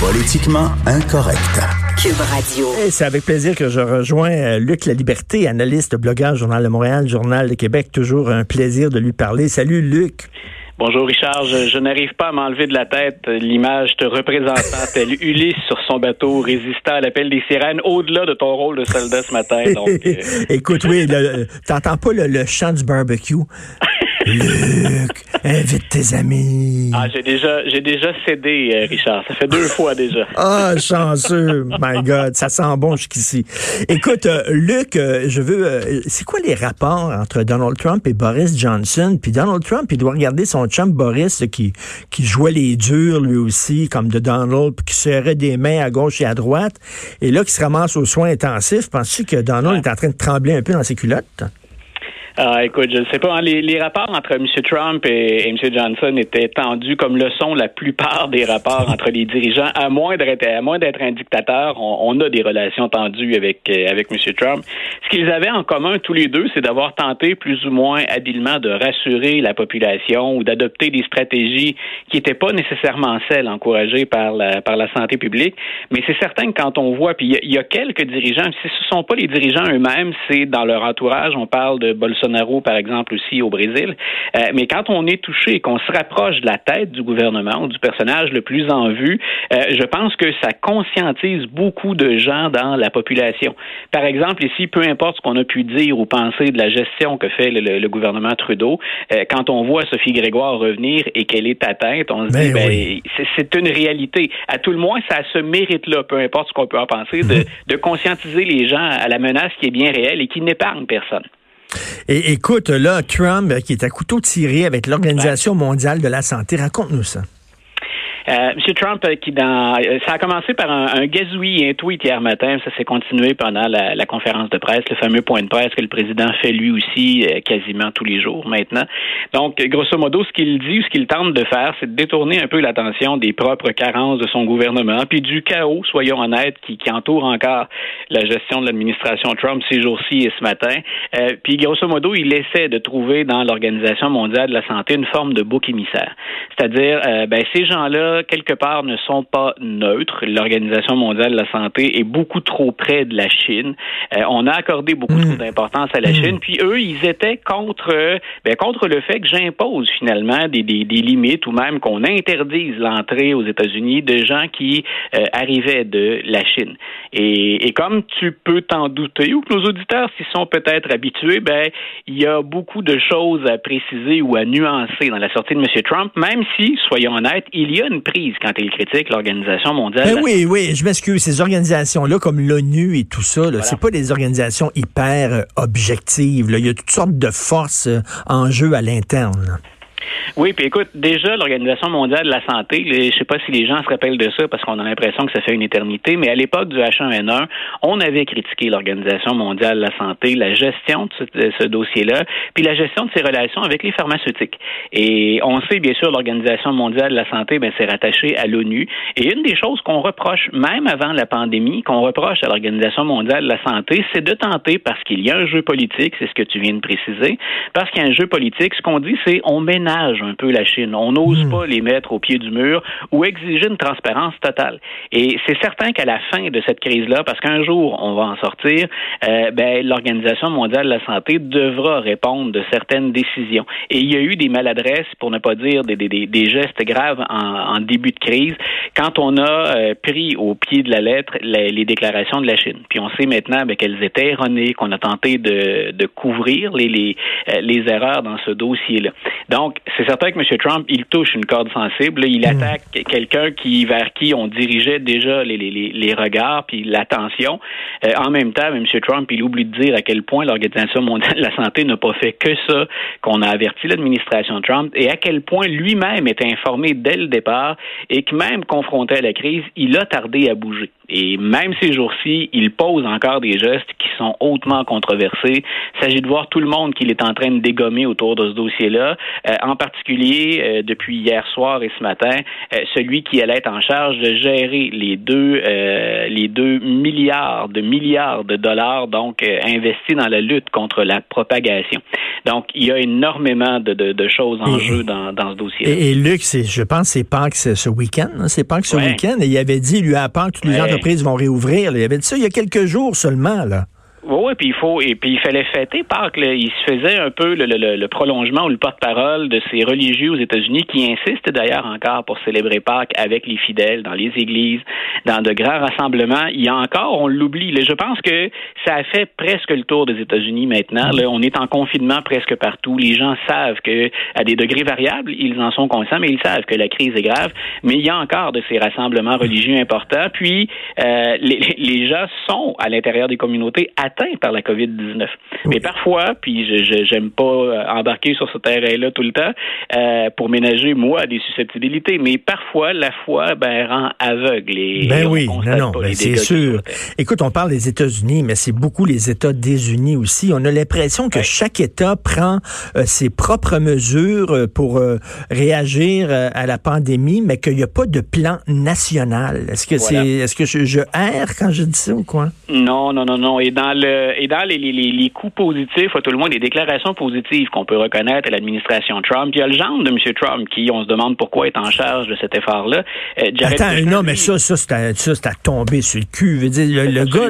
Politiquement incorrect. Cube Radio. Et c'est avec plaisir que je rejoins euh, Luc La Liberté, analyste, blogueur, Journal de Montréal, Journal de Québec. Toujours un plaisir de lui parler. Salut Luc. Bonjour Richard, je, n'arrive pas à m'enlever de la tête l'image te représentant tel Ulysse sur son bateau résistant à l'appel des sirènes au-delà de ton rôle de soldat ce matin. Euh. Écoute, oui, t'entends pas le, le, chant du barbecue? Luc, invite tes amis. Ah, j'ai déjà, j'ai déjà cédé, euh, Richard. Ça fait deux fois déjà. Ah, chanceux. My God, ça sent bon jusqu'ici. Écoute, euh, Luc, euh, je veux. c'est quoi les rapports entre Donald Trump et Boris Johnson? Puis Donald Trump, il doit regarder son chum Boris qui, qui jouait les durs lui aussi, comme de Donald, puis qui serrait des mains à gauche et à droite. Et là, qui se ramasse aux soins intensifs. Penses-tu que Donald est en train de trembler un peu dans ses culottes? Ah, écoute, je ne sais pas. Hein, les, les, rapports entre M. Trump et, M. Johnson étaient tendus comme le sont la plupart des rapports entre les dirigeants. À moins d'être, à moins d'être un dictateur, on, a des relations tendues avec, avec M. Trump. Ce qu'ils avaient en commun tous les deux, c'est d'avoir tenté plus ou moins habilement de rassurer la population ou d'adopter des stratégies qui n'étaient pas nécessairement celles encouragées par la, par la santé publique. Mais c'est certain que quand on voit, puis il y, a quelques dirigeants, si ce ne sont pas les dirigeants eux-mêmes, c'est dans leur entourage. On parle de Bolsonaro Bolsonaro, par exemple, aussi au Brésil. Euh, mais quand on est touché et qu'on se rapproche de la tête du gouvernement ou du personnage le plus en vue, euh, je pense que ça conscientise beaucoup de gens dans la population. Par exemple, ici, peu importe ce qu'on a pu dire ou penser de la gestion que fait le, gouvernement Trudeau, euh, quand on voit Sophie Grégoire revenir et qu'elle est atteinte, on se dit, ben, ben c'est une réalité. À tout le moins, ça a ce mérite-là, peu importe ce qu'on peut en penser, de, de conscientiser les gens à la menace qui est bien réelle et qui n'épargne personne. Et écoute, là, Trump, qui est à couteau tiré avec l'Organisation mondiale de la santé, raconte-nous ça. Euh, M. Trump, euh, qui dans, euh, ça a commencé par un, un gazouillis, un tweet hier matin, ça s'est continué pendant la, la, conférence de presse, le fameux point de presse que le président fait lui aussi quasiment tous les jours maintenant. Donc, grosso modo, ce qu'il dit ou ce qu'il tente de faire, c'est de détourner un peu l'attention des propres carences de son gouvernement, puis du chaos, soyons honnêtes, qui, qui entoure encore la gestion de l'administration Trump ces jours-ci et ce matin. Euh, puis, grosso modo, il essaie de trouver dans l'Organisation mondiale de la santé une forme de bouc émissaire. C'est-à-dire, ben, ces gens-là quelque part, ne sont pas neutres. L'Organisation mondiale de la santé est beaucoup trop près de la Chine. Euh, on a accordé beaucoup trop hmm. d'importance à la hmm. Chine. Puis eux, ils étaient contre, ben, contre le fait que j'impose finalement des, des, des, limites ou même qu'on interdise l'entrée aux États-Unis de gens qui euh, arrivaient de la Chine. Et, et comme tu peux t'en douter, ou que nos auditeurs s'y sont peut-être habitués, ben il y a beaucoup de choses à préciser ou à nuancer dans la sortie de M. Trump, même si, soyons honnêtes, il y a une prise quand il critique l'Organisation mondiale. Ben oui, oui, je m'excuse. Ces organisations-là, comme l'ONU et tout ça, ce c'est pas des organisations hyper euh, objectives. Il y a toutes sortes de forces euh, en jeu à l'interne. Oui, puis écoute, déjà, l'Organisation mondiale de la santé, je ne sais pas si les gens se rappellent de ça parce qu'on a l'impression que ça fait une éternité, mais à l'époque du H1N1, on avait critiqué l'Organisation mondiale de la santé, la gestion de ce, dossier-là, puis la gestion de ses relations avec les pharmaceutiques. Et on sait, bien sûr, l'Organisation mondiale de la santé, ben, c'est rattaché à l'ONU. Et une des choses qu'on reproche, même avant la pandémie, qu'on reproche à l'Organisation mondiale de la santé, c'est de tenter, parce qu'il y a un jeu politique, c'est ce que tu viens de préciser, parce qu'il y a un jeu politique, ce qu'on dit, c'est on ménage un peu la Chine. On n'ose hmm. pas les mettre au pied du mur ou exiger une transparence totale. Et c'est certain qu'à la fin de cette crise-là, parce qu'un jour on va en sortir, euh, ben, l'Organisation mondiale de la santé devra répondre de certaines décisions. Et il y a eu des maladresses, pour ne pas dire des, des, des gestes graves en, en, début de crise, quand on a euh, pris au pied de la lettre les, les, déclarations de la Chine. Puis on sait maintenant ben, qu'elles étaient erronées, qu'on a tenté de, de couvrir les, les, euh, les erreurs dans ce dossier-là. Donc, c'est certain que M. Trump, il touche une corde sensible. Il mm. attaque quelqu'un qui vers qui on dirigeait déjà les, les, les regards puis l'attention. Euh, en même temps, M. Trump, il oublie de dire à quel point l'Organisation mondiale de la santé n'a pas fait que ça, qu'on a averti l'administration Trump et à quel point lui-même était informé dès le départ et que même confronté à la crise, il a tardé à bouger. Et même ces jours-ci, il pose encore des gestes qui sont hautement controversés. Il s'agit de voir tout le monde qu'il est en train de dégommer autour de ce dossier-là. Euh, en particulier, euh, depuis hier soir et ce matin, euh, celui qui allait être en charge de gérer les deux, les deux milliards de milliards de dollars donc investis dans la lutte contre la propagation. Donc, il y a énormément de, de, choses en jeu dans, dans ce dossier. -là. Et, et Luc, je pense c'est Pâques ce week-end. Hein? C'est Pâques ce week-end. Et il avait dit, lui, à Pâques, tous les ouais entreprises vont réouvrir. Il y avait ça il y a quelques jours seulement, là. Oui, puis il faut et puis il fallait fêter Pâques. Là. Il se faisait un peu le, le, le prolongement ou le porte-parole de ces religieux aux États-Unis qui insistent d'ailleurs encore pour célébrer Pâques avec les fidèles dans les églises, dans de grands rassemblements. Il y a encore, on l'oublie. Je pense que ça a fait presque le tour des États-Unis maintenant. Là, on est en confinement presque partout. Les gens savent que à des degrés variables, ils en sont conscients, mais ils savent que la crise est grave. Mais il y a encore de ces rassemblements religieux importants. Puis euh, les, les gens sont à l'intérieur des communautés par la COVID-19. Mais parfois, puis je j'aime pas euh, embarquer sur ce terrain-là tout le temps euh, pour ménager moi des susceptibilités, mais parfois la foi ben rend aveugle. Et, ben oui, non, non, ben c'est sûr. Écoute, on parle des États-Unis, mais c'est beaucoup les États désunis aussi. On a l'impression que chaque État prend euh, ses propres mesures pour réagir à la pandémie, mais qu'il n'y a pas de plan national. Est-ce que c'est, est-ce que je, je erre quand je dis ça ou quoi? Non, non, non, non. Et dans le et dans les, les, les coups positifs, à tout le monde, les déclarations positives qu'on peut reconnaître à l'administration Trump, il y a le genre de M. Trump qui, on se demande pourquoi est en charge de cet effort-là. Euh, Attends, non, mais ça, ça, c'est à, tomber sur le cul. Veux dire, le, gars,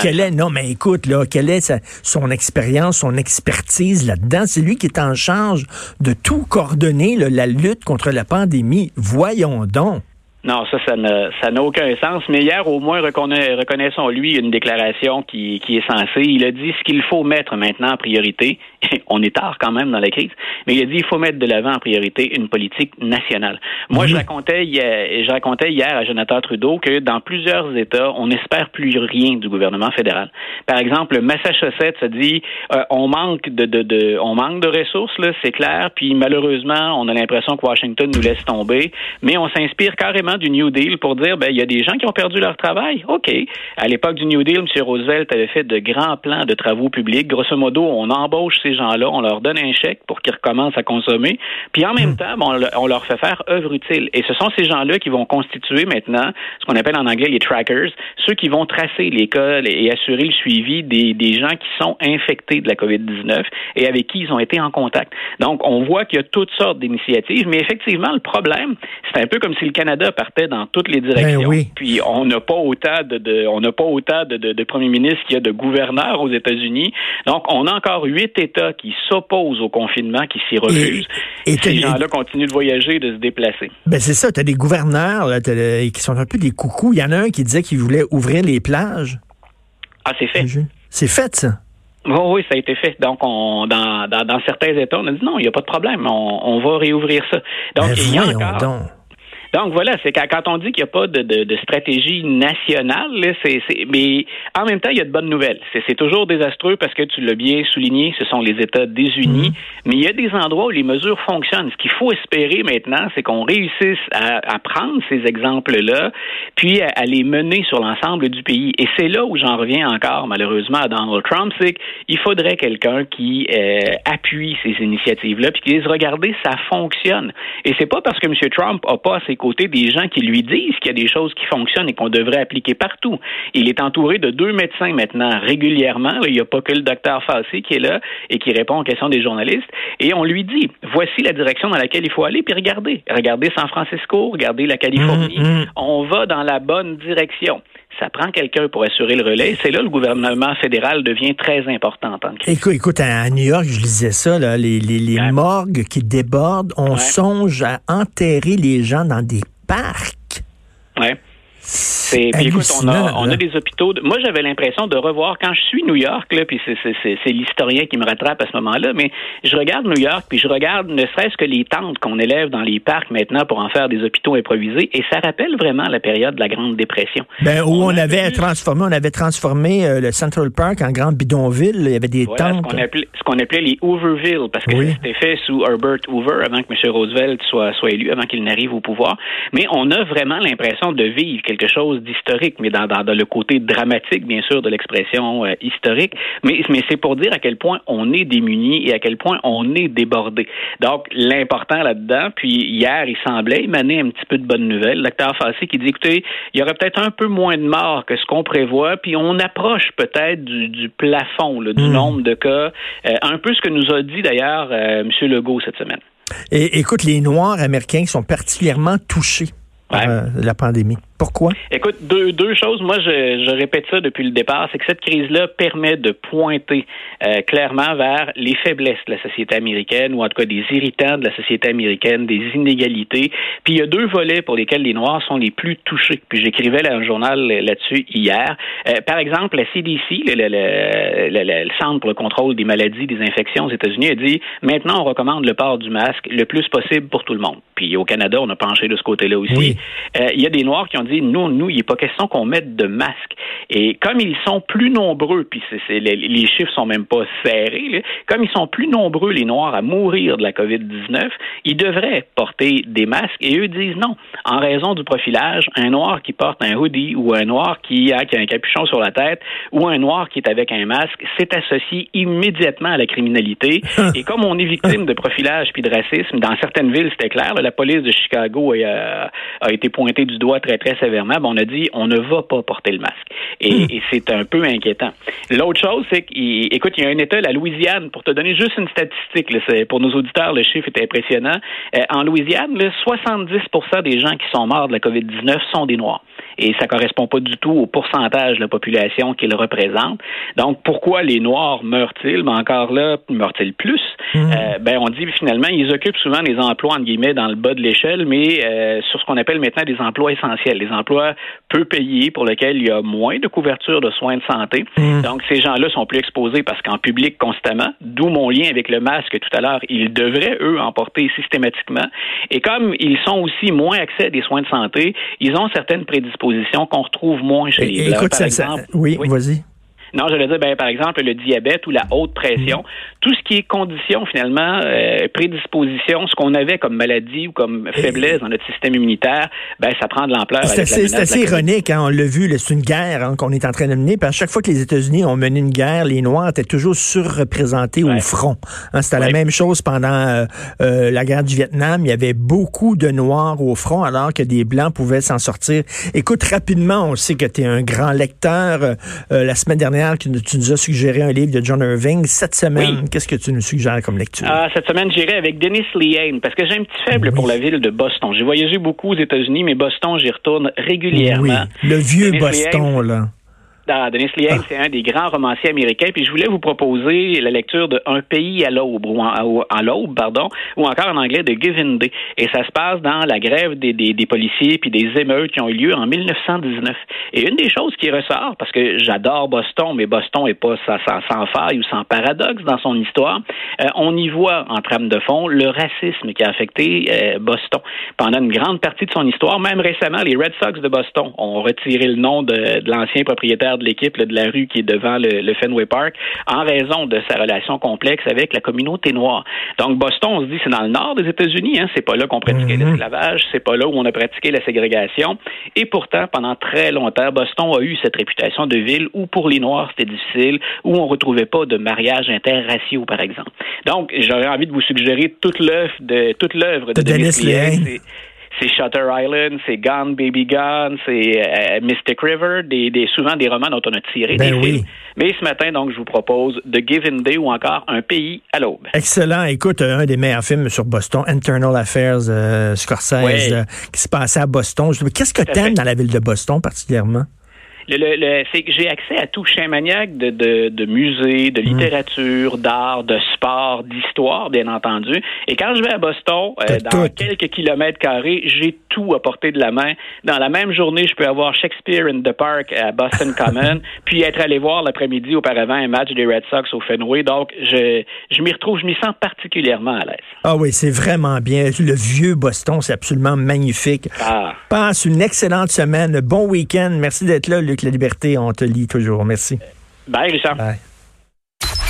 quel est, non, mais écoute, là, quelle est son expérience, son expertise là-dedans? C'est lui qui est en charge de tout coordonner, la lutte contre la pandémie. Voyons donc. Non, ça, ça n'a, aucun sens. Mais hier, au moins, reconnaissons-lui une déclaration qui, qui est censée. Il a dit ce qu'il faut mettre maintenant en priorité. On est tard quand même dans la crise, mais il a dit il faut mettre de l'avant en priorité une politique nationale. Moi, je racontais hier, je racontais hier à Jonathan Trudeau que dans plusieurs États, on n'espère plus rien du gouvernement fédéral. Par exemple, Massachusetts a dit euh, on manque de, de, de, on manque de ressources, là, c'est clair. Puis malheureusement, on a l'impression que Washington nous laisse tomber, mais on s'inspire carrément du New Deal pour dire, ben, il y a des gens qui ont perdu leur travail. OK. À l'époque du New Deal, M. Roosevelt avait fait de grands plans de travaux publics. Grosso modo, on embauche ces gens-là, on leur donne un chèque pour qu'ils recommencent à consommer. Puis en même hmm. temps, on leur fait faire œuvre utile. Et ce sont ces gens-là qui vont constituer maintenant ce qu'on appelle en anglais les trackers, ceux qui vont tracer les cas et assurer le suivi des, des gens qui sont infectés de la COVID-19 et avec qui ils ont été en contact. Donc, on voit qu'il y a toutes sortes d'initiatives, mais effectivement, le problème, c'est un peu comme si le Canada partait dans toutes les directions. Ben Puis on n'a pas autant de, on n'a pas autant de, de, premiers ministres qu'il y a de gouverneurs aux États-Unis. Donc on a encore huit États qui s'opposent au confinement, qui s'y refusent. Et, ces gens-là continuent de voyager, de se déplacer. Ben c'est ça. Tu as des gouverneurs qui sont un peu des coucous. Il y en a un qui disait qu'il voulait ouvrir les plages. Ah, c'est fait. C'est fait, ça. oui, ça a été fait. Donc, on, dans, dans, certains États, on a dit non, il n'y a pas de problème, on, on va réouvrir ça. Donc, ben, il y a encore. Donc voilà, c'est quand on dit qu'il n'y a pas de, de, de stratégie nationale, c'est, mais en même temps, il y a de bonnes nouvelles. C'est toujours désastreux parce que tu l'as bien souligné, ce sont les États désunis, mm-hmm. mais il y a des endroits où les mesures fonctionnent. Ce qu'il faut espérer maintenant, c'est qu'on réussisse à, à, prendre ces exemples-là, puis à, les mener sur l'ensemble du pays. Et c'est là où j'en reviens encore, malheureusement, à Donald Trump, c'est qu'il faudrait quelqu'un qui euh, appuie ces initiatives-là, puis qui dise, regardez, ça fonctionne. Et c'est pas parce que M. Trump a pas ses côté des gens qui lui disent qu'il y a des choses qui fonctionnent et qu'on devrait appliquer partout. Il est entouré de deux médecins maintenant régulièrement. Il n'y a pas que le docteur Fassi qui est là et qui répond aux questions des journalistes. Et on lui dit, voici la direction dans laquelle il faut aller, puis regardez. Regardez San Francisco, regardez la Californie. Mmh, mmh. On va dans la bonne direction ça prend quelqu'un pour assurer le relais. C'est là le gouvernement fédéral devient très important en tant que Écoute, écoute, à New York, je lisais ça, là, les, les, les morgues qui débordent, on songe à enterrer les gens dans des parcs. Ouais. C'est, puis écoute, on a, on a des hôpitaux. moi, j'avais l'impression de revoir quand je suis New York, là, puis c'est, l'historien qui me rattrape à ce moment-là, mais je regarde New York, puis je regarde ne serait-ce que les tentes qu'on élève dans les parcs maintenant pour en faire des hôpitaux improvisés, et ça rappelle vraiment la période de la Grande Dépression. Ben, où on, avait transformé, on avait transformé euh, le Central Park en grande bidonville. Il y avait des tentes. Ce qu'on appelait, les Hooverville, parce que c'était fait sous Herbert Hoover avant que M. Roosevelt soit, soit élu, avant qu'il n'arrive au pouvoir. Mais on a vraiment l'impression de vivre quelque chose d'historique, mais dans, dans, le côté dramatique, bien sûr, de l'expression euh, historique. Mais, mais c'est pour dire à quel point on est démuni et à quel point on est débordé. Donc, l'important là-dedans, puis hier, il semblait émaner un petit peu de bonnes nouvelles. L'acteur Fassi qui dit, écoutez, il y aurait peut-être un peu moins de morts que ce qu'on prévoit, puis on approche peut-être du, plafond, du hmm. nombre de cas. Euh, un peu ce que nous a dit d'ailleurs euh, M. Legault cette semaine. Et écoute, les Noirs américains sont particulièrement touchés par euh, la pandémie. Pourquoi? Écoute, deux, deux choses. Moi, je, je répète ça depuis le départ, c'est que cette crise-là permet de pointer euh, clairement vers les faiblesses de la société américaine, ou en tout cas des irritants de la société américaine, des inégalités. Puis il y a deux volets pour lesquels les Noirs sont les plus touchés. Puis j'écrivais dans un journal là-dessus hier. Euh, par exemple, la CDC, le, le, le, Centre pour le contrôle des maladies, des infections aux États-Unis, a dit maintenant on recommande le port du masque le plus possible pour tout le monde. Puis au Canada, on a penché de ce côté-là aussi. Euh, il y a des Noirs qui ont dit non, nous, il n'est pas question qu'on mette de masques. Et comme ils sont plus nombreux, puis c'est, les, les, chiffres sont même pas serrés, comme ils sont plus nombreux, les Noirs, à mourir de la COVID-19, ils devraient porter des masques. Et eux disent non. En raison du profilage, un Noir qui porte un hoodie ou un Noir qui a, qui a un capuchon sur la tête ou un Noir qui est avec un masque, c'est associé immédiatement à la criminalité. Et comme on est victime de profilage puis de racisme, dans certaines villes, c'était clair, la police de Chicago a, a été pointée du doigt très, très sévèrement. on a dit on ne va pas porter le masque. Hmm. Et, c'est un peu inquiétant. L'autre chose, c'est qu'écoute, il y a un État, la Louisiane, pour te donner juste une statistique, pour nos auditeurs, le chiffre est impressionnant. Euh, en Louisiane, 70% des gens qui sont morts de la COVID-19 sont des Noirs et ça correspond pas du tout au pourcentage de la population qu'ils représentent. Donc, pourquoi les Noirs meurent-ils? Mais encore là, meurent-ils plus? Mmh. Euh, ben, on dit finalement, ils occupent souvent des emplois, entre guillemets, dans le bas de l'échelle, mais euh, sur ce qu'on appelle maintenant des emplois essentiels, des emplois peu payés pour lesquels il y a moins de couverture de soins de santé. Mmh. Donc, ces gens-là sont plus exposés parce qu'en public constamment, d'où mon lien avec le masque tout à l'heure, ils devraient, eux, en porter systématiquement. Et comme ils sont aussi moins accès à des soins de santé, ils ont certaines prédispositions qu'on retrouve moins chez les Blancs. par exemple. oui. vas-y. Non, je veux dire, ben, par exemple, le diabète ou la haute pression, mm. tout ce qui est condition, finalement, euh, prédisposition, ce qu'on avait comme maladie ou comme faiblesse dans notre système immunitaire, ben, ça prend de l'ampleur. C'est assez, ironique, hein, on l'a vu, c'est une guerre hein, qu'on est en train de mener. Puis à chaque fois que les États-Unis ont mené une guerre, les Noirs étaient toujours surreprésentés au front. Hein, C'était la même chose pendant euh, euh, la guerre du Vietnam. Il y avait beaucoup de Noirs au front, alors que des Blancs pouvaient s'en sortir. Écoute, rapidement, on sait que tu es un grand lecteur. la semaine dernière, tu, nous as suggéré un livre de John Irving. Cette semaine, qu'est-ce que tu nous suggères comme lecture? Ah, cette semaine, j'irai avec Dennis Lehane, parce que j'ai un petit faible pour la ville de Boston. J'ai voyagé beaucoup aux États-Unis, mais Boston, j'y retourne régulièrement. Oui, le vieux Boston, là. Dennis Lehane, ah. c'est un des grands romanciers américains. Puis je voulais vous proposer la lecture de Un pays à l'aube, ou en, l'aube, pardon, ou encore en anglais de Given. Et ça se passe dans la grève des, des, des, policiers puis des émeutes qui ont eu lieu en 1919. Et une des choses qui ressort, parce que j'adore Boston, mais Boston est pas sans, sans, faille ou sans paradoxe dans son histoire, euh, on y voit en trame de fond le racisme qui a affecté euh, Boston pendant une grande partie de son histoire. Même récemment, les Red Sox de Boston ont retiré le nom de, de l'ancien propriétaire de l'équipe de la rue qui est devant le, Fenway Park en raison de sa relation complexe avec la communauté noire. Donc Boston, on se dit c'est dans le nord des États-Unis, hein, c'est pas là qu'on pratiquait mhm. l'esclavage, c'est pas là où on a pratiqué la ségrégation. Et pourtant, pendant très longtemps, Boston a eu cette réputation de ville où pour les Noirs c'était difficile, où on retrouvait pas de mariage interraciaux, par exemple. Donc j'aurais envie de vous suggérer toute l'œuvre de toute l'œuvre de, Denis c'est Shutter Island, c'est Gone Baby Gone, c'est euh, Mystic River, des, des, souvent des romans dont on a tiré ben des films. Mais ce matin, donc, je vous propose The Given Day ou encore Un pays à l'aube. Excellent. Écoute, un des meilleurs films sur Boston, Internal Affairs, euh, Scorsese, euh, qui se passait à Boston. Qu'est-ce que tu aimes dans la ville de Boston particulièrement? C'est que j'ai accès à tout. Un maniaque de, de, de musée, de mm. littérature, d'art, de sport, d'histoire, bien entendu. Et quand je vais à Boston, euh, dans quelques kilomètres carrés, j'ai tout à portée de la main. Dans la même journée, je peux avoir Shakespeare in the Park à Boston Common, puis être allé voir l'après-midi auparavant un match des Red Sox au Fenway. Donc, je, je m'y retrouve, je m'y sens particulièrement à l'aise. Ah oui, c'est vraiment bien. Le vieux Boston, c'est absolument magnifique. Ah. Passe une excellente semaine. Bon week-end. Merci d'être là, Luc La Liberté. On te lit toujours. Merci. Bye, Richard. Bye.